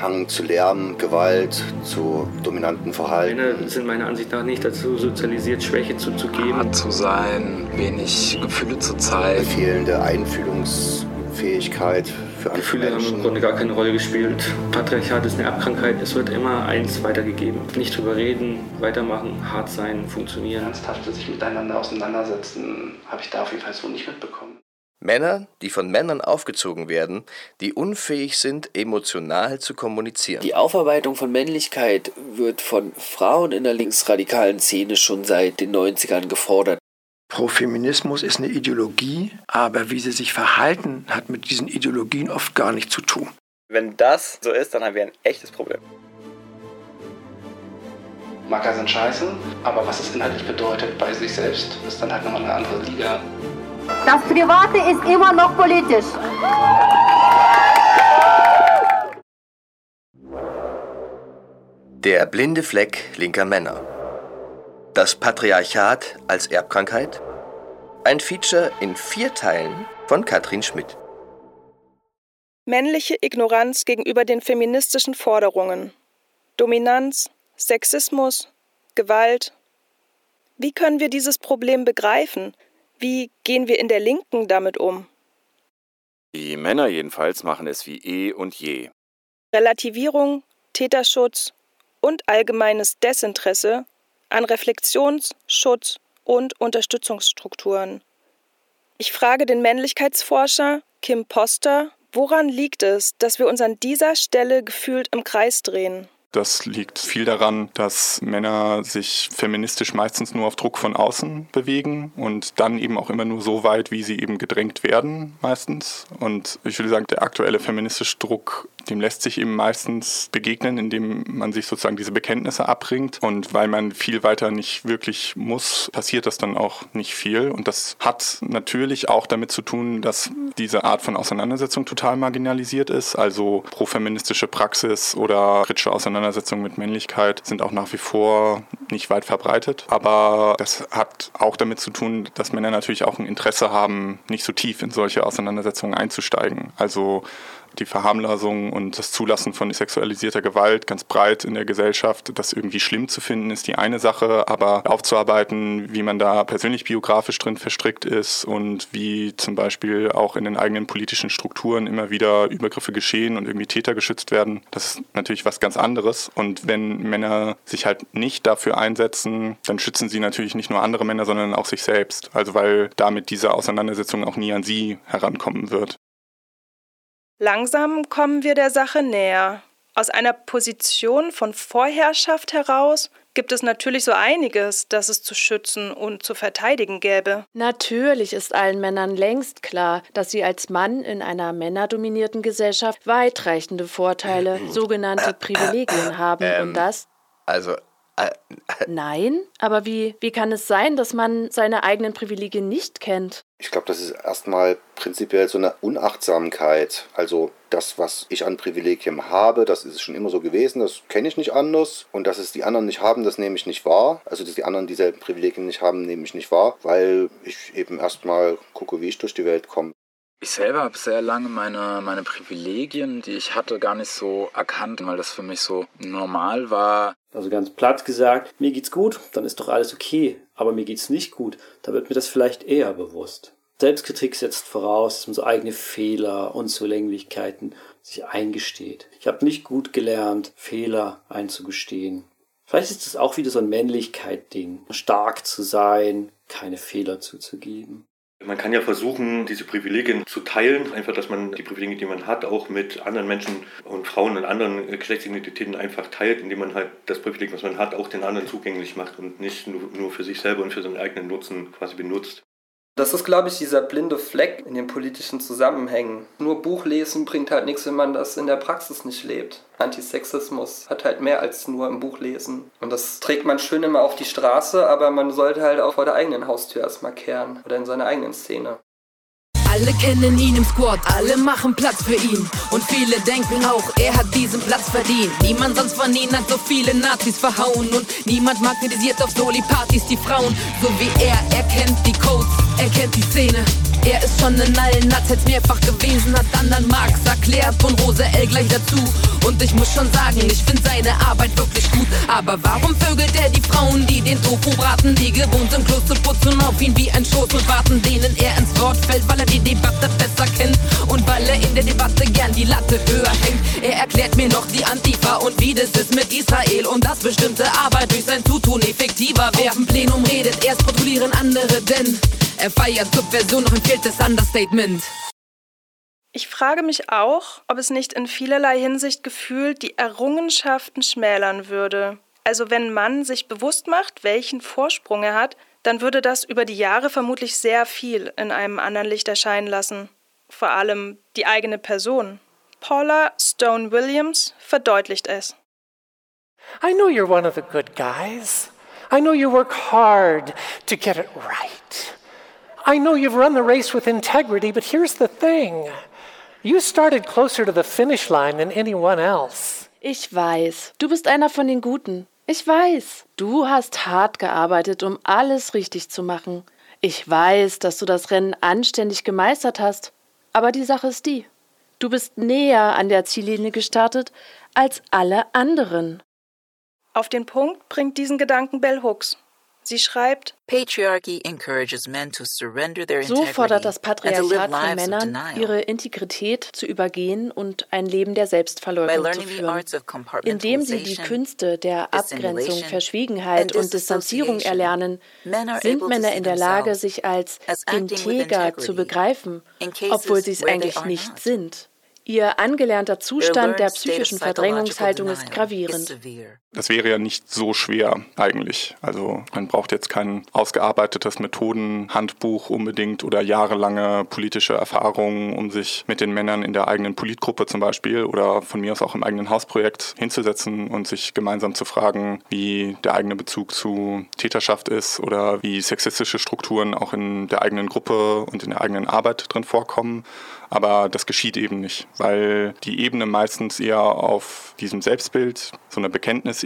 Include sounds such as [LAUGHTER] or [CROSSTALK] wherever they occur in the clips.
Hang zu Lärm, Gewalt, zu dominanten Verhalten. Männer sind meiner Ansicht nach nicht dazu sozialisiert, Schwäche zuzugeben. Hart zu sein, wenig Gefühle zu zeigen. Fehlende Einfühlungsfähigkeit für andere Gefühle Menschen. haben im Grunde gar keine Rolle gespielt. Patriarchat ist eine Erbkrankheit, es wird immer eins weitergegeben. Nicht drüber reden, weitermachen, hart sein, funktionieren. Ernsthafte sich miteinander auseinandersetzen, habe ich da auf jeden Fall so nicht mitbekommen. Männer, die von Männern aufgezogen werden, die unfähig sind, emotional zu kommunizieren. Die Aufarbeitung von Männlichkeit wird von Frauen in der linksradikalen Szene schon seit den 90ern gefordert. Profeminismus ist eine Ideologie, aber wie sie sich verhalten, hat mit diesen Ideologien oft gar nichts zu tun. Wenn das so ist, dann haben wir ein echtes Problem. Macker sind scheiße, aber was es inhaltlich bedeutet bei sich selbst, ist dann halt nochmal eine andere Liga. Das Private ist immer noch politisch. Der blinde Fleck linker Männer. Das Patriarchat als Erbkrankheit. Ein Feature in vier Teilen von Katrin Schmidt. Männliche Ignoranz gegenüber den feministischen Forderungen. Dominanz, Sexismus, Gewalt. Wie können wir dieses Problem begreifen? Wie gehen wir in der Linken damit um? Die Männer jedenfalls machen es wie eh und je. Relativierung, Täterschutz und allgemeines Desinteresse an Reflexions-, Schutz- und Unterstützungsstrukturen. Ich frage den Männlichkeitsforscher Kim Poster, woran liegt es, dass wir uns an dieser Stelle gefühlt im Kreis drehen? Das liegt viel daran, dass Männer sich feministisch meistens nur auf Druck von außen bewegen und dann eben auch immer nur so weit, wie sie eben gedrängt werden, meistens. Und ich würde sagen, der aktuelle feministische Druck, dem lässt sich eben meistens begegnen, indem man sich sozusagen diese Bekenntnisse abbringt. Und weil man viel weiter nicht wirklich muss, passiert das dann auch nicht viel. Und das hat natürlich auch damit zu tun, dass diese Art von Auseinandersetzung total marginalisiert ist. Also profeministische Praxis oder kritische Auseinandersetzung mit Männlichkeit sind auch nach wie vor nicht weit verbreitet. Aber das hat auch damit zu tun, dass Männer natürlich auch ein Interesse haben, nicht so tief in solche Auseinandersetzungen einzusteigen. Also die Verharmlosung und das Zulassen von sexualisierter Gewalt ganz breit in der Gesellschaft, das irgendwie schlimm zu finden, ist die eine Sache, aber aufzuarbeiten, wie man da persönlich biografisch drin verstrickt ist und wie zum Beispiel auch in den eigenen politischen Strukturen immer wieder Übergriffe geschehen und irgendwie Täter geschützt werden, das ist natürlich was ganz anderes. Und wenn Männer sich halt nicht dafür einsetzen, dann schützen sie natürlich nicht nur andere Männer, sondern auch sich selbst. Also weil damit diese Auseinandersetzung auch nie an sie herankommen wird. Langsam kommen wir der Sache näher. Aus einer Position von Vorherrschaft heraus gibt es natürlich so einiges, das es zu schützen und zu verteidigen gäbe. Natürlich ist allen Männern längst klar, dass sie als Mann in einer männerdominierten Gesellschaft weitreichende Vorteile, sogenannte Privilegien haben Ähm, und das. Also, äh, Nein, aber wie, wie kann es sein, dass man seine eigenen Privilegien nicht kennt? Ich glaube, das ist erstmal prinzipiell so eine Unachtsamkeit. Also das, was ich an Privilegien habe, das ist schon immer so gewesen, das kenne ich nicht anders. Und dass es die anderen nicht haben, das nehme ich nicht wahr. Also dass die anderen dieselben Privilegien nicht haben, nehme ich nicht wahr, weil ich eben erstmal gucke, wie ich durch die Welt komme. Ich selber habe sehr lange meine, meine Privilegien, die ich hatte, gar nicht so erkannt, weil das für mich so normal war. Also ganz platt gesagt, mir geht's gut, dann ist doch alles okay. Aber mir geht's nicht gut, da wird mir das vielleicht eher bewusst. Selbstkritik setzt voraus, dass man so eigene Fehler, Unzulänglichkeiten sich eingesteht. Ich habe nicht gut gelernt, Fehler einzugestehen. Vielleicht ist es auch wieder so ein Männlichkeit-Ding, stark zu sein, keine Fehler zuzugeben. Man kann ja versuchen, diese Privilegien zu teilen, einfach, dass man die Privilegien, die man hat, auch mit anderen Menschen und Frauen und anderen Geschlechtsidentitäten einfach teilt, indem man halt das Privileg, was man hat, auch den anderen zugänglich macht und nicht nur, nur für sich selber und für seinen eigenen Nutzen quasi benutzt. Das ist, glaube ich, dieser blinde Fleck in den politischen Zusammenhängen. Nur Buch lesen bringt halt nichts, wenn man das in der Praxis nicht lebt. Antisexismus hat halt mehr als nur im Buch lesen. Und das trägt man schön immer auf die Straße, aber man sollte halt auch vor der eigenen Haustür erstmal kehren oder in seiner eigenen Szene. Alle kennen ihn im Squad, alle machen Platz für ihn. Und viele denken auch, er hat diesen Platz verdient. Niemand sonst von ihnen hat so viele Nazis verhauen. Und niemand magnetisiert auf Soli-Partys die Frauen. So wie er, er kennt die kennt die Szene. Er ist schon in allen Nazis mehrfach gewesen, hat anderen Marx erklärt, von Rose L gleich dazu. Und ich muss schon sagen, ich finde seine Arbeit wirklich gut. Aber warum vögelt er die Frauen, die den Tofu braten, die gewohnt sind, Klos zu putzen auf ihn wie ein Schoß und warten, denen er ins Wort fällt, weil er die Debatte besser kennt und weil er in der Debatte gern die Latte höher hängt. Er erklärt mir noch die Antifa und wie das ist mit Israel und dass bestimmte Arbeit durch sein Zutun effektiver wäre. Auf Plenum redet, erst protokollieren andere, denn er feiert Subversion, noch fehlt das Understatement. Ich frage mich auch, ob es nicht in vielerlei Hinsicht gefühlt die Errungenschaften schmälern würde. Also wenn man sich bewusst macht, welchen Vorsprung er hat, dann würde das über die Jahre vermutlich sehr viel in einem anderen Licht erscheinen lassen. Vor allem die eigene Person. Paula Stone Williams verdeutlicht es. I know you're one of the good guys. I know you work hard to get it right. I know you've run the race with integrity, but here's the thing. You started closer to the finish line than anyone else. Ich weiß, du bist einer von den Guten. Ich weiß, du hast hart gearbeitet, um alles richtig zu machen. Ich weiß, dass du das Rennen anständig gemeistert hast. Aber die Sache ist die, du bist näher an der Ziellinie gestartet als alle anderen. Auf den Punkt bringt diesen Gedanken Bell Hooks. Sie schreibt, so fordert das Patriarchat von Männern, ihre Integrität zu übergehen und ein Leben der Selbstverleugnung zu führen, indem sie die Künste der Abgrenzung, Verschwiegenheit und Distanzierung erlernen, sind Männer in der Lage, sich als integer zu begreifen, obwohl sie es eigentlich nicht sind. Ihr angelernter Zustand der psychischen Verdrängungshaltung ist gravierend. Das wäre ja nicht so schwer eigentlich. Also man braucht jetzt kein ausgearbeitetes Methodenhandbuch unbedingt oder jahrelange politische Erfahrungen, um sich mit den Männern in der eigenen Politgruppe zum Beispiel oder von mir aus auch im eigenen Hausprojekt hinzusetzen und sich gemeinsam zu fragen, wie der eigene Bezug zu Täterschaft ist oder wie sexistische Strukturen auch in der eigenen Gruppe und in der eigenen Arbeit drin vorkommen. Aber das geschieht eben nicht, weil die Ebene meistens eher auf diesem Selbstbild, so einer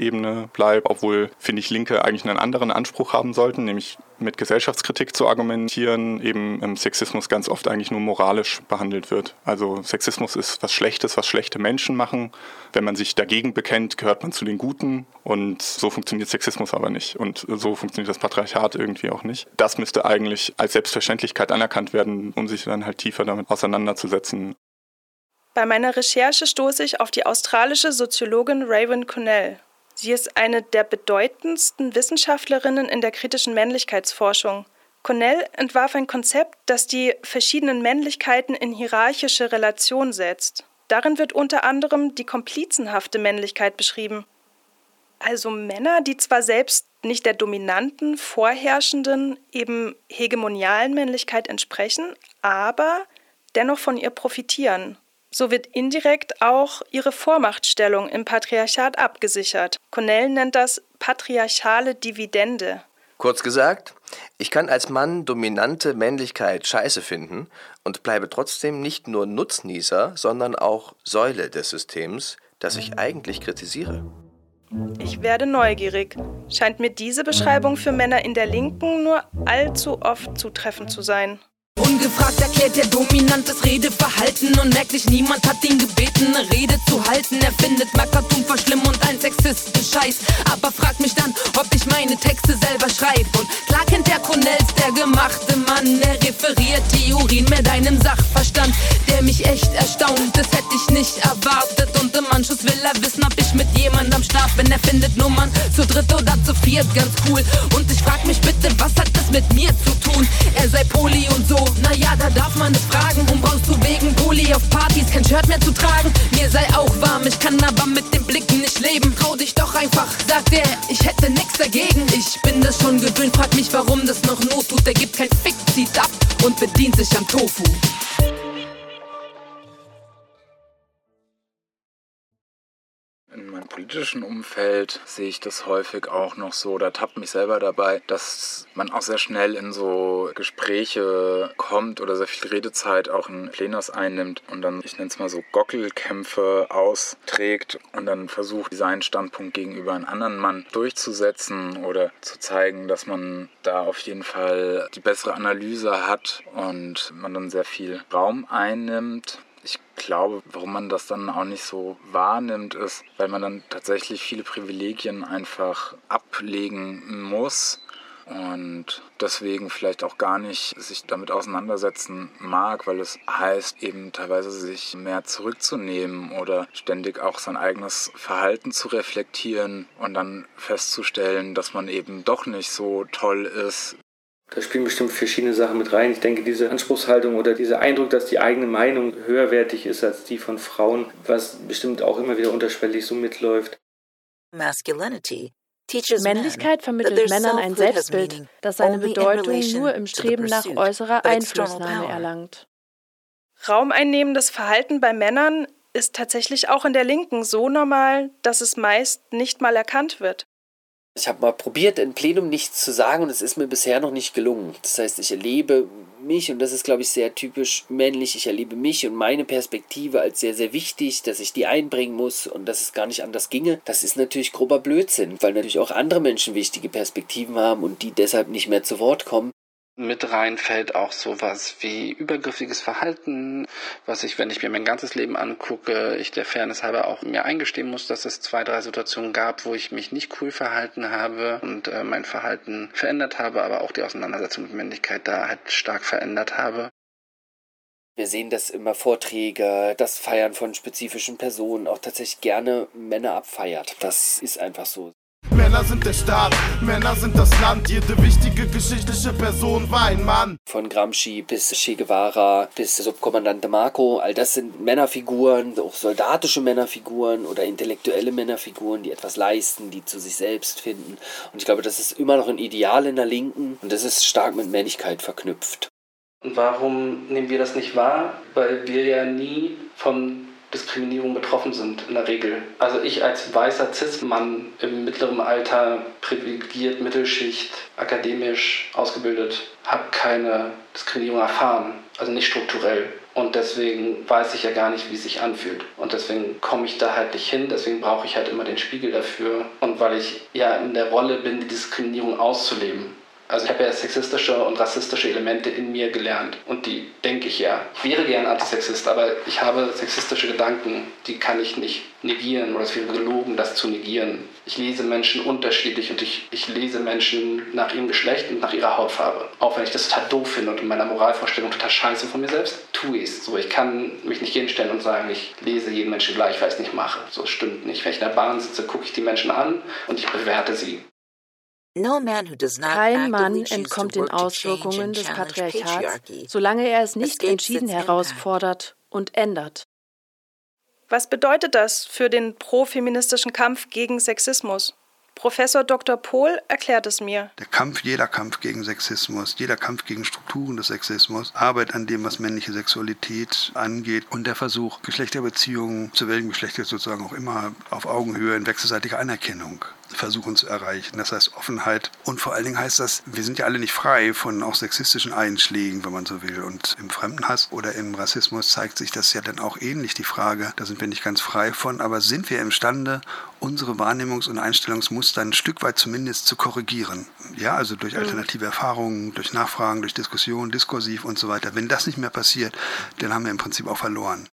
Bekenntnisebene bleibt, obwohl, finde ich, Linke eigentlich einen anderen Anspruch haben sollten, nämlich mit Gesellschaftskritik zu argumentieren, eben im Sexismus ganz oft eigentlich nur moralisch behandelt wird. Also Sexismus ist was Schlechtes, was schlechte Menschen machen. Wenn man sich dagegen bekennt, gehört man zu den Guten. Und so funktioniert Sexismus aber nicht. Und so funktioniert das Patriarchat irgendwie auch nicht. Das müsste eigentlich als Selbstverständlichkeit anerkannt werden, um sich dann halt tiefer damit auseinanderzusetzen. Bei meiner Recherche stoße ich auf die australische Soziologin Raven Connell. Sie ist eine der bedeutendsten Wissenschaftlerinnen in der kritischen Männlichkeitsforschung. Cornell entwarf ein Konzept, das die verschiedenen Männlichkeiten in hierarchische Relation setzt. Darin wird unter anderem die komplizenhafte Männlichkeit beschrieben. Also Männer, die zwar selbst nicht der dominanten, vorherrschenden, eben hegemonialen Männlichkeit entsprechen, aber dennoch von ihr profitieren. So wird indirekt auch ihre Vormachtstellung im Patriarchat abgesichert. Cornell nennt das patriarchale Dividende. Kurz gesagt, ich kann als Mann dominante Männlichkeit scheiße finden und bleibe trotzdem nicht nur Nutznießer, sondern auch Säule des Systems, das ich eigentlich kritisiere. Ich werde neugierig. Scheint mir diese Beschreibung für Männer in der Linken nur allzu oft zutreffend zu sein. Ungefragt erklärt er dominantes Redeverhalten und merklich niemand hat ihn gebeten, eine Rede zu halten. Er findet Makatum für schlimm und ein sexistischen Scheiß. Aber fragt mich dann, ob ich meine Texte selber schreibe. Und klar kennt der Cornels, der gemachte Mann. Er referiert Theorien mit einem Sachverstand, der mich echt erstaunt. Das hätte ich nicht erwartet. Und im Anschluss will er wissen, ob ich mit jemandem Start bin. Er findet Nummern zu dritt oder zu viert, ganz cool. Und ich frag mich bitte, was hat das mit mir zu tun? Er sei Poli und so naja, da darf man es fragen. Und brauchst du wegen Poli auf Partys kein Shirt mehr zu tragen? Mir sei auch warm, ich kann aber mit den Blicken nicht leben. Trau dich doch einfach, sagt er, ich hätte nix dagegen. Ich bin das schon gewöhnt, frag mich, warum das noch Not tut. Er gibt kein Fick, zieht ab und bedient sich am Tofu. Meinem politischen Umfeld sehe ich das häufig auch noch so, da tappt mich selber dabei, dass man auch sehr schnell in so Gespräche kommt oder sehr viel Redezeit auch in Plenars einnimmt und dann, ich nenne es mal so, Gockelkämpfe austrägt und dann versucht, seinen Standpunkt gegenüber einem anderen Mann durchzusetzen oder zu zeigen, dass man da auf jeden Fall die bessere Analyse hat und man dann sehr viel Raum einnimmt Ich glaube, warum man das dann auch nicht so wahrnimmt, ist, weil man dann tatsächlich viele Privilegien einfach ablegen muss und deswegen vielleicht auch gar nicht sich damit auseinandersetzen mag, weil es heißt eben teilweise sich mehr zurückzunehmen oder ständig auch sein eigenes Verhalten zu reflektieren und dann festzustellen, dass man eben doch nicht so toll ist, da spielen bestimmt verschiedene Sachen mit rein. Ich denke, diese Anspruchshaltung oder dieser Eindruck, dass die eigene Meinung höherwertig ist als die von Frauen, was bestimmt auch immer wieder unterschwellig so mitläuft. Masculinity Männlichkeit vermittelt Männern ein Selbstbild, das seine Bedeutung nur im Streben nach äußerer Einflussnahme erlangt. Raumeinnehmendes Verhalten bei Männern ist tatsächlich auch in der Linken so normal, dass es meist nicht mal erkannt wird. Ich habe mal probiert, in Plenum nichts zu sagen und es ist mir bisher noch nicht gelungen. Das heißt, ich erlebe mich, und das ist, glaube ich, sehr typisch männlich, ich erlebe mich und meine Perspektive als sehr, sehr wichtig, dass ich die einbringen muss und dass es gar nicht anders ginge. Das ist natürlich grober Blödsinn, weil natürlich auch andere Menschen wichtige Perspektiven haben und die deshalb nicht mehr zu Wort kommen. Mit reinfällt auch sowas wie übergriffiges Verhalten, was ich, wenn ich mir mein ganzes Leben angucke, ich der Fairness halber auch mir eingestehen muss, dass es zwei, drei Situationen gab, wo ich mich nicht cool verhalten habe und äh, mein Verhalten verändert habe, aber auch die Auseinandersetzung mit Männlichkeit da halt stark verändert habe. Wir sehen das immer Vorträge, das Feiern von spezifischen Personen, auch tatsächlich gerne Männer abfeiert. Das ist einfach so. Männer sind der Staat, Männer sind das Land, jede wichtige geschichtliche Person war ein Mann. Von Gramsci bis Che Guevara bis Subkommandante Marco, all das sind Männerfiguren, auch soldatische Männerfiguren oder intellektuelle Männerfiguren, die etwas leisten, die zu sich selbst finden. Und ich glaube, das ist immer noch ein Ideal in der Linken und das ist stark mit Männlichkeit verknüpft. Und warum nehmen wir das nicht wahr? Weil wir ja nie von Diskriminierung betroffen sind, in der Regel. Also ich als weißer Cis-Mann im mittleren Alter, privilegiert, Mittelschicht, akademisch ausgebildet, habe keine Diskriminierung erfahren, also nicht strukturell. Und deswegen weiß ich ja gar nicht, wie es sich anfühlt. Und deswegen komme ich da halt nicht hin. Deswegen brauche ich halt immer den Spiegel dafür. Und weil ich ja in der Rolle bin, die Diskriminierung auszuleben. Also ich habe ja sexistische und rassistische Elemente in mir gelernt und die denke ich ja. Ich wäre gern Antisexist, aber ich habe sexistische Gedanken, die kann ich nicht negieren oder es wäre gelogen, das zu negieren. Ich lese Menschen unterschiedlich und ich, ich lese Menschen nach ihrem Geschlecht und nach ihrer Hautfarbe. Auch wenn ich das total doof finde und in meiner Moralvorstellung total scheiße von mir selbst, tue ich es. So, ich kann mich nicht hinstellen und sagen, ich lese jeden Menschen gleich, weil ich es nicht mache. So, es stimmt nicht. Wenn ich in der Bahn sitze, gucke ich die Menschen an und ich bewerte sie. Kein Mann entkommt den Auswirkungen des Patriarchats, solange er es nicht entschieden herausfordert und ändert. Was bedeutet das für den profeministischen Kampf gegen Sexismus? Professor Dr. Pohl erklärt es mir. Der Kampf, jeder Kampf gegen Sexismus, jeder Kampf gegen Strukturen des Sexismus, Arbeit an dem, was männliche Sexualität angeht und der Versuch, Geschlechterbeziehungen zu welchem Geschlecht sozusagen auch immer auf Augenhöhe in wechselseitiger Anerkennung versuchen zu erreichen. Das heißt Offenheit und vor allen Dingen heißt das, wir sind ja alle nicht frei von auch sexistischen Einschlägen, wenn man so will. Und im Fremdenhass oder im Rassismus zeigt sich das ja dann auch ähnlich die Frage, da sind wir nicht ganz frei von, aber sind wir imstande, unsere Wahrnehmungs- und Einstellungsmuster ein Stück weit zumindest zu korrigieren? Ja, also durch mhm. alternative Erfahrungen, durch Nachfragen, durch Diskussion, diskursiv und so weiter. Wenn das nicht mehr passiert, dann haben wir im Prinzip auch verloren.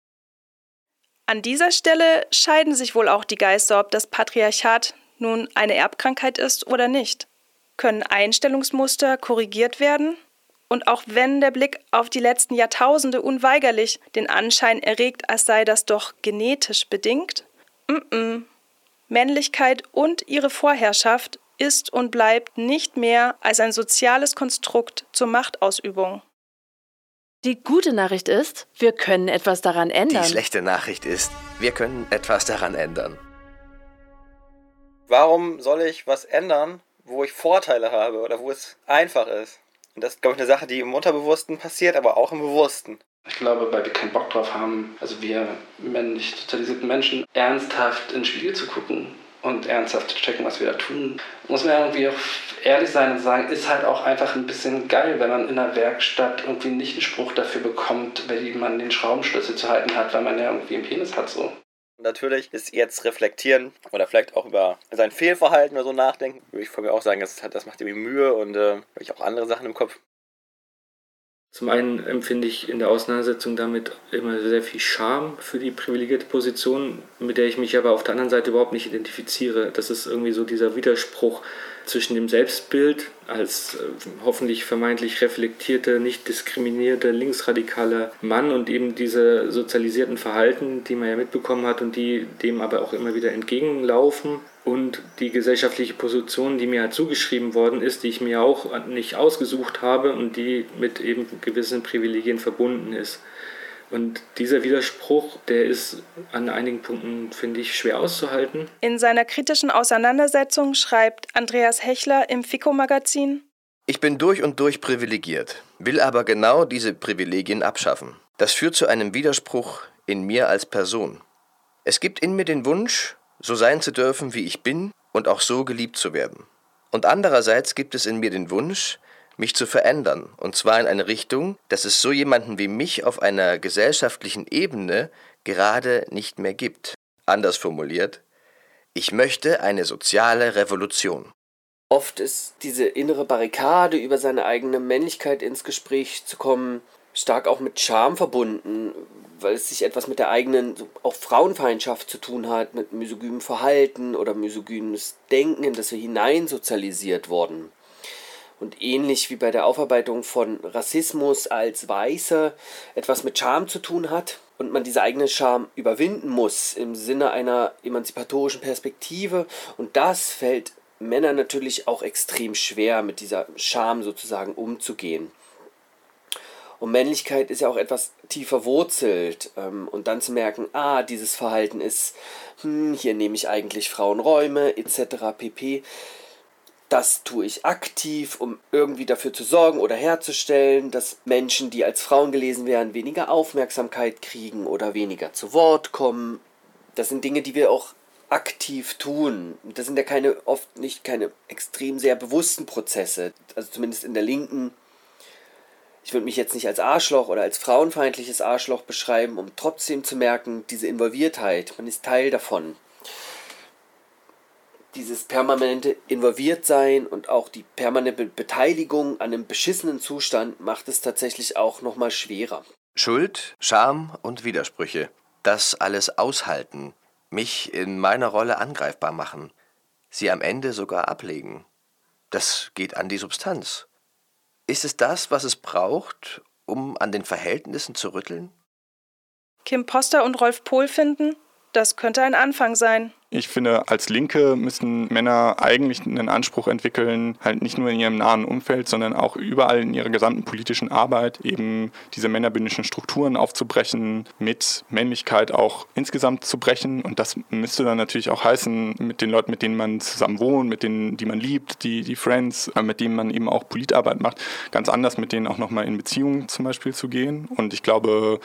An dieser Stelle scheiden sich wohl auch die Geister, ob das Patriarchat nun eine Erbkrankheit ist oder nicht. Können Einstellungsmuster korrigiert werden? Und auch wenn der Blick auf die letzten Jahrtausende unweigerlich den Anschein erregt, als sei das doch genetisch bedingt? Mm -mm. Männlichkeit und ihre Vorherrschaft ist und bleibt nicht mehr als ein soziales Konstrukt zur Machtausübung. Die gute Nachricht ist, wir können etwas daran ändern. Die schlechte Nachricht ist, wir können etwas daran ändern. Warum soll ich was ändern, wo ich Vorteile habe oder wo es einfach ist? Und das ist, glaube ich, eine Sache, die im Unterbewussten passiert, aber auch im Bewussten. Ich glaube, weil wir keinen Bock drauf haben, also wir männlich sozialisierten Menschen, ernsthaft in den Spiegel zu gucken und ernsthaft zu checken, was wir da tun. Muss man irgendwie auch ehrlich sein und sagen, ist halt auch einfach ein bisschen geil, wenn man in einer Werkstatt irgendwie nicht einen Spruch dafür bekommt, wenn man den Schraubenschlüssel zu halten hat, weil man ja irgendwie einen Penis hat so. Natürlich ist jetzt reflektieren oder vielleicht auch über sein Fehlverhalten oder so nachdenken, würde ich von mir auch sagen, das, das macht irgendwie Mühe und äh, habe ich auch andere Sachen im Kopf. Zum einen empfinde ich in der Auseinandersetzung damit immer sehr viel Scham für die privilegierte Position, mit der ich mich aber auf der anderen Seite überhaupt nicht identifiziere. Das ist irgendwie so dieser Widerspruch zwischen dem Selbstbild als äh, hoffentlich vermeintlich reflektierte, nicht diskriminierte, linksradikale Mann und eben diese sozialisierten Verhalten, die man ja mitbekommen hat und die dem aber auch immer wieder entgegenlaufen und die gesellschaftliche Position, die mir halt zugeschrieben worden ist, die ich mir auch nicht ausgesucht habe und die mit eben gewissen Privilegien verbunden ist. Und dieser Widerspruch, der ist an einigen Punkten, finde ich, schwer auszuhalten. In seiner kritischen Auseinandersetzung schreibt Andreas Hechler im FICO-Magazin: Ich bin durch und durch privilegiert, will aber genau diese Privilegien abschaffen. Das führt zu einem Widerspruch in mir als Person. Es gibt in mir den Wunsch, so sein zu dürfen, wie ich bin und auch so geliebt zu werden. Und andererseits gibt es in mir den Wunsch, mich zu verändern, und zwar in eine Richtung, dass es so jemanden wie mich auf einer gesellschaftlichen Ebene gerade nicht mehr gibt. Anders formuliert, ich möchte eine soziale Revolution. Oft ist diese innere Barrikade über seine eigene Männlichkeit ins Gespräch zu kommen stark auch mit Scham verbunden, weil es sich etwas mit der eigenen auch Frauenfeindschaft zu tun hat, mit misogynem Verhalten oder misogynes Denken, in das wir hineinsozialisiert wurden. Und ähnlich wie bei der Aufarbeitung von Rassismus als Weiße etwas mit Scham zu tun hat und man diese eigene Scham überwinden muss im Sinne einer emanzipatorischen Perspektive. Und das fällt Männern natürlich auch extrem schwer, mit dieser Scham sozusagen umzugehen. Und Männlichkeit ist ja auch etwas tiefer wurzelt. Ähm, und dann zu merken, ah, dieses Verhalten ist, hm, hier nehme ich eigentlich Frauenräume etc. pp. Das tue ich aktiv, um irgendwie dafür zu sorgen oder herzustellen, dass Menschen, die als Frauen gelesen werden, weniger Aufmerksamkeit kriegen oder weniger zu Wort kommen. Das sind Dinge, die wir auch aktiv tun. Das sind ja keine, oft nicht keine extrem sehr bewussten Prozesse. Also zumindest in der linken ich würde mich jetzt nicht als Arschloch oder als frauenfeindliches Arschloch beschreiben, um trotzdem zu merken, diese Involviertheit, man ist Teil davon. Dieses permanente Involviertsein und auch die permanente Beteiligung an einem beschissenen Zustand macht es tatsächlich auch nochmal schwerer. Schuld, Scham und Widersprüche. Das alles aushalten, mich in meiner Rolle angreifbar machen, sie am Ende sogar ablegen. Das geht an die Substanz. Ist es das, was es braucht, um an den Verhältnissen zu rütteln? Kim Poster und Rolf Pohl finden, das könnte ein Anfang sein. Ich finde, als Linke müssen Männer eigentlich einen Anspruch entwickeln, halt nicht nur in ihrem nahen Umfeld, sondern auch überall in ihrer gesamten politischen Arbeit eben diese männerbündischen Strukturen aufzubrechen, mit Männlichkeit auch insgesamt zu brechen. Und das müsste dann natürlich auch heißen, mit den Leuten, mit denen man zusammen wohnt, mit denen, die man liebt, die, die Friends, äh, mit denen man eben auch Politarbeit macht, ganz anders mit denen auch nochmal in Beziehungen zum Beispiel zu gehen. Und ich glaube,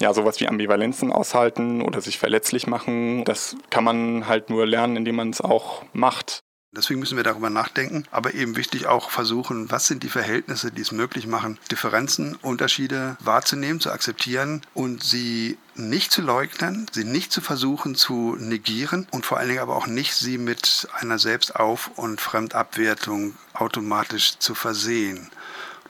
ja, sowas wie Ambivalenzen aushalten oder sich verletzlich machen, das kann man halt nur lernen, indem man es auch macht. Deswegen müssen wir darüber nachdenken, aber eben wichtig auch versuchen, was sind die Verhältnisse, die es möglich machen, Differenzen, Unterschiede wahrzunehmen, zu akzeptieren und sie nicht zu leugnen, sie nicht zu versuchen zu negieren und vor allen Dingen aber auch nicht sie mit einer Selbstauf- und Fremdabwertung automatisch zu versehen.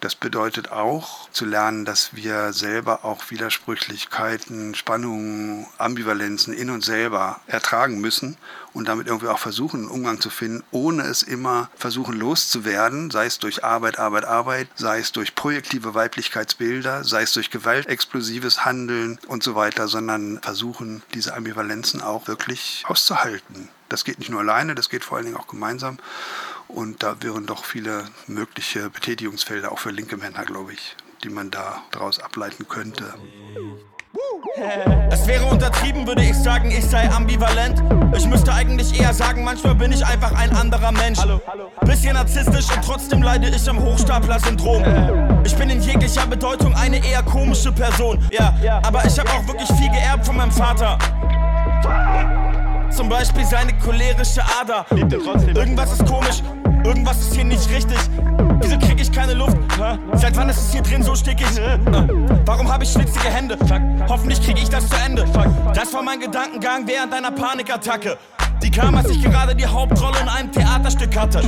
Das bedeutet auch zu lernen, dass wir selber auch Widersprüchlichkeiten, Spannungen, Ambivalenzen in uns selber ertragen müssen und damit irgendwie auch versuchen, einen Umgang zu finden, ohne es immer versuchen loszuwerden, sei es durch Arbeit, Arbeit, Arbeit, sei es durch projektive Weiblichkeitsbilder, sei es durch gewaltexplosives Handeln und so weiter, sondern versuchen, diese Ambivalenzen auch wirklich auszuhalten. Das geht nicht nur alleine, das geht vor allen Dingen auch gemeinsam. Und da wären doch viele mögliche Betätigungsfelder auch für linke Männer, glaube ich, die man da daraus ableiten könnte. Es wäre untertrieben, würde ich sagen, ich sei ambivalent. Ich müsste eigentlich eher sagen, manchmal bin ich einfach ein anderer Mensch. Bisschen narzisstisch und trotzdem leide ich am Hochstapler-Syndrom. [LAUGHS] Ich bin in jeglicher Bedeutung eine eher komische Person. Ja, aber ich habe auch wirklich viel geerbt von meinem Vater. Zum Beispiel seine cholerische Ader. Irgendwas ist komisch, irgendwas ist hier nicht richtig. Wieso krieg ich keine Luft? Seit wann ist es hier drin so stickig? Warum habe ich schwitzige Hände? Hoffentlich krieg ich das zu Ende. Das war mein Gedankengang während einer Panikattacke. Die kam, als ich gerade die Hauptrolle in einem Theaterstück hatte.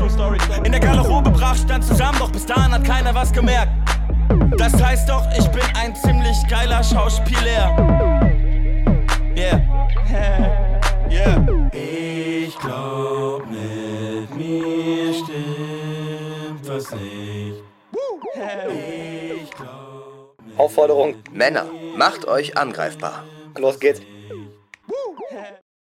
In der Garderobe brach stand zusammen, doch bis dahin hat keiner was gemerkt. Das heißt doch, ich bin ein ziemlich geiler Schauspieler. Yeah. [LAUGHS] yeah. Ich glaub, mit mir stimmt was nicht. Ich glaub, Aufforderung. Männer, macht euch angreifbar. Los geht's.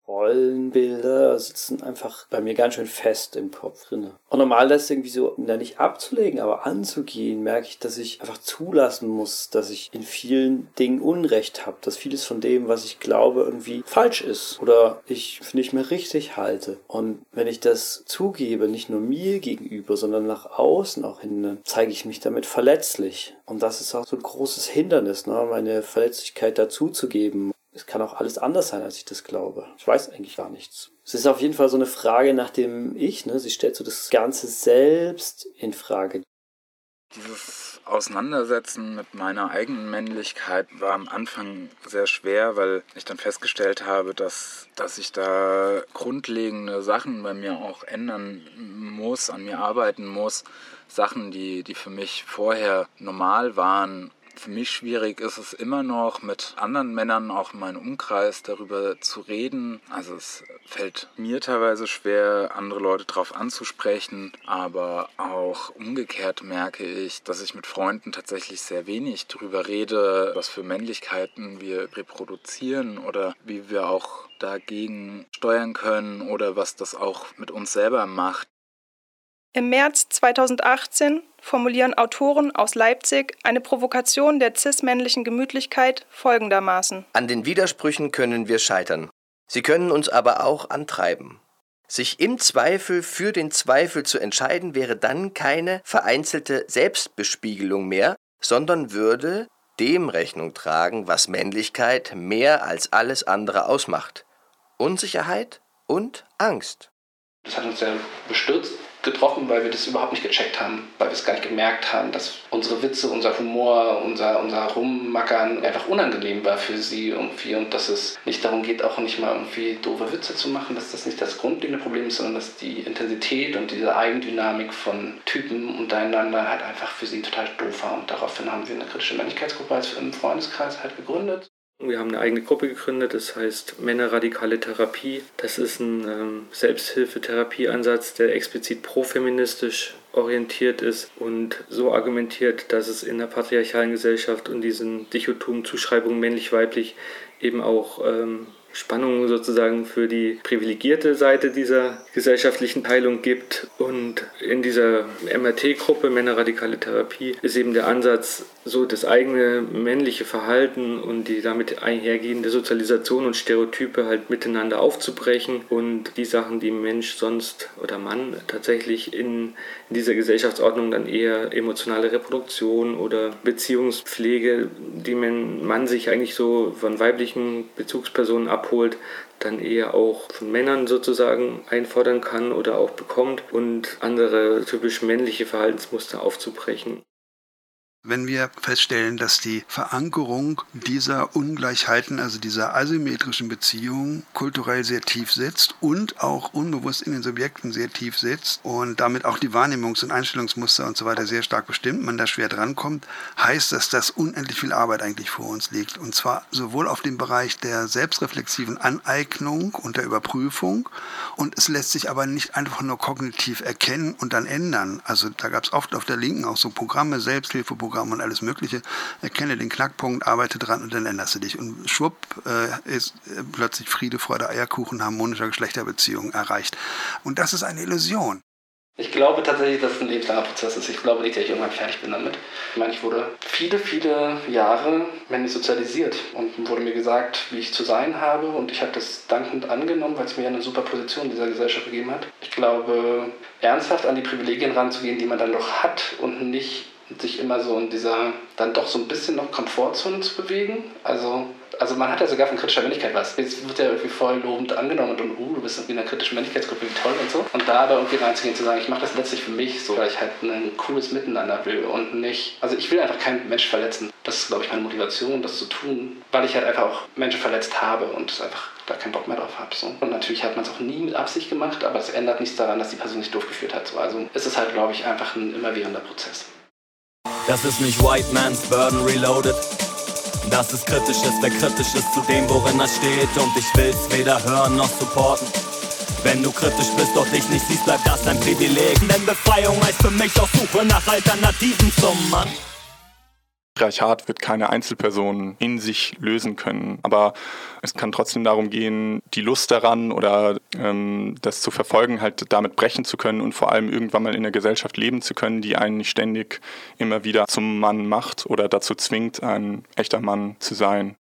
Rollenbilder sitzen einfach bei mir ganz schön fest im Kopf drin. Und normal das irgendwie so, da nicht abzulegen, aber anzugehen, merke ich, dass ich einfach zulassen muss, dass ich in vielen Dingen Unrecht habe, dass vieles von dem, was ich glaube, irgendwie falsch ist oder ich nicht mehr richtig halte. Und wenn ich das zugebe, nicht nur mir gegenüber, sondern nach außen auch hin, zeige ich mich damit verletzlich. Und das ist auch so ein großes Hindernis, ne? meine Verletzlichkeit dazuzugeben es kann auch alles anders sein, als ich das glaube. Ich weiß eigentlich gar nichts. Es ist auf jeden Fall so eine Frage nach dem Ich, ne? Sie stellt so das Ganze selbst in Frage. Dieses Auseinandersetzen mit meiner eigenen Männlichkeit war am Anfang sehr schwer, weil ich dann festgestellt habe, dass, dass ich da grundlegende Sachen bei mir auch ändern muss, an mir arbeiten muss. Sachen, die, die für mich vorher normal waren, für mich schwierig ist es immer noch, mit anderen Männern auch in meinem Umkreis darüber zu reden. Also es fällt mir teilweise schwer, andere Leute darauf anzusprechen, aber auch umgekehrt merke ich, dass ich mit Freunden tatsächlich sehr wenig darüber rede, was für Männlichkeiten wir reproduzieren oder wie wir auch dagegen steuern können oder was das auch mit uns selber macht. Im März 2018 formulieren Autoren aus Leipzig eine Provokation der cis-männlichen Gemütlichkeit folgendermaßen. An den Widersprüchen können wir scheitern. Sie können uns aber auch antreiben. Sich im Zweifel für den Zweifel zu entscheiden, wäre dann keine vereinzelte Selbstbespiegelung mehr, sondern würde dem Rechnung tragen, was Männlichkeit mehr als alles andere ausmacht. Unsicherheit und Angst. Das hat uns sehr bestürzt, getroffen, weil wir das überhaupt nicht gecheckt haben, weil wir es gar nicht gemerkt haben, dass unsere Witze, unser Humor, unser, unser Rummackern einfach unangenehm war für sie irgendwie und dass es nicht darum geht, auch nicht mal irgendwie doofe Witze zu machen, dass das nicht das grundlegende Problem ist, sondern dass die Intensität und diese Eigendynamik von Typen untereinander halt einfach für sie total doof war und daraufhin haben wir eine kritische Männlichkeitsgruppe als im Freundeskreis halt gegründet. Wir haben eine eigene Gruppe gegründet, das heißt Männerradikale Therapie. Das ist ein ähm, Selbsthilfetherapieansatz, der explizit profeministisch orientiert ist und so argumentiert, dass es in der patriarchalen Gesellschaft und diesen Dichotomen Zuschreibungen männlich-weiblich eben auch ähm, Spannungen sozusagen für die privilegierte Seite dieser gesellschaftlichen Teilung gibt. Und in dieser MRT-Gruppe, Männerradikale Therapie, ist eben der Ansatz, so das eigene männliche Verhalten und die damit einhergehende Sozialisation und Stereotype halt miteinander aufzubrechen und die Sachen, die Mensch sonst oder Mann tatsächlich in, dieser Gesellschaftsordnung dann eher emotionale Reproduktion oder Beziehungspflege, die man, man sich eigentlich so von weiblichen Bezugspersonen abholt, dann eher auch von Männern sozusagen einfordern kann oder auch bekommt und andere typisch männliche Verhaltensmuster aufzubrechen. Wenn wir feststellen, dass die Verankerung dieser Ungleichheiten, also dieser asymmetrischen Beziehungen, kulturell sehr tief sitzt und auch unbewusst in den Subjekten sehr tief sitzt und damit auch die Wahrnehmungs- und Einstellungsmuster und so weiter sehr stark bestimmt, man da schwer drankommt, heißt das, dass unendlich viel Arbeit eigentlich vor uns liegt. Und zwar sowohl auf dem Bereich der selbstreflexiven Aneignung und der Überprüfung und es lässt sich aber nicht einfach nur kognitiv erkennen und dann ändern. Also da gab es oft auf der Linken auch so Programme, Selbsthilfeprogramme, Programm und alles Mögliche. Erkenne den Knackpunkt, arbeite dran und dann änderst du dich. Und schwupp äh, ist äh, plötzlich Friede, Freude, Eierkuchen, harmonischer Geschlechterbeziehung erreicht. Und das ist eine Illusion. Ich glaube tatsächlich, dass es ein lebenslanger Prozess ist. Ich glaube nicht, dass ich irgendwann fertig bin damit. Ich meine, ich wurde viele, viele Jahre männlich sozialisiert und wurde mir gesagt, wie ich zu sein habe und ich habe das dankend angenommen, weil es mir eine super Position in dieser Gesellschaft gegeben hat. Ich glaube, ernsthaft an die Privilegien ranzugehen, die man dann noch hat und nicht sich immer so in dieser, dann doch so ein bisschen noch Komfortzone zu bewegen. Also, also man hat ja sogar von kritischer Männlichkeit was. Jetzt wird ja irgendwie voll lobend angenommen und, uh, du bist irgendwie in einer kritischen Männlichkeitsgruppe, wie toll und so. Und da aber irgendwie reinzugehen, zu sagen, ich mache das letztlich für mich, so, weil ich halt ein cooles Miteinander will und nicht, also ich will einfach keinen Mensch verletzen. Das ist, glaube ich, meine Motivation, das zu tun, weil ich halt einfach auch Menschen verletzt habe und einfach da keinen Bock mehr drauf habe. So. Und natürlich hat man es auch nie mit Absicht gemacht, aber es ändert nichts daran, dass die Person nicht durchgeführt hat. So. Also ist es halt, glaube ich, einfach ein immerwährender Prozess. Das ist nicht White Man's Burden Reloaded. Das ist kritisch, ist wer kritisch ist zu dem, worin er steht. Und ich will's weder hören noch supporten. Wenn du kritisch bist, doch dich nicht siehst, bleibt das dein Privileg. Denn Befreiung heißt für mich auch Suche nach Alternativen zum Mann. Patriarchat wird keine Einzelperson in sich lösen können. Aber es kann trotzdem darum gehen, die Lust daran oder ähm, das zu verfolgen, halt damit brechen zu können und vor allem irgendwann mal in einer Gesellschaft leben zu können, die einen nicht ständig immer wieder zum Mann macht oder dazu zwingt, ein echter Mann zu sein.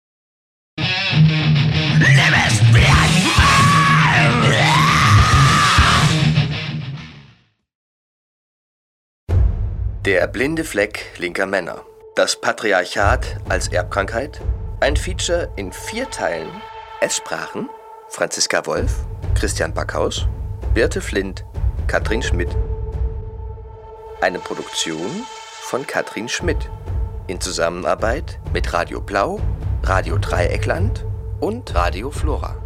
Der blinde Fleck linker Männer. Das Patriarchat als Erbkrankheit. Ein Feature in vier Teilen. Es sprachen Franziska Wolf, Christian Backhaus, Birte Flint, Katrin Schmidt. Eine Produktion von Katrin Schmidt in Zusammenarbeit mit Radio Blau, Radio Dreieckland und Radio Flora.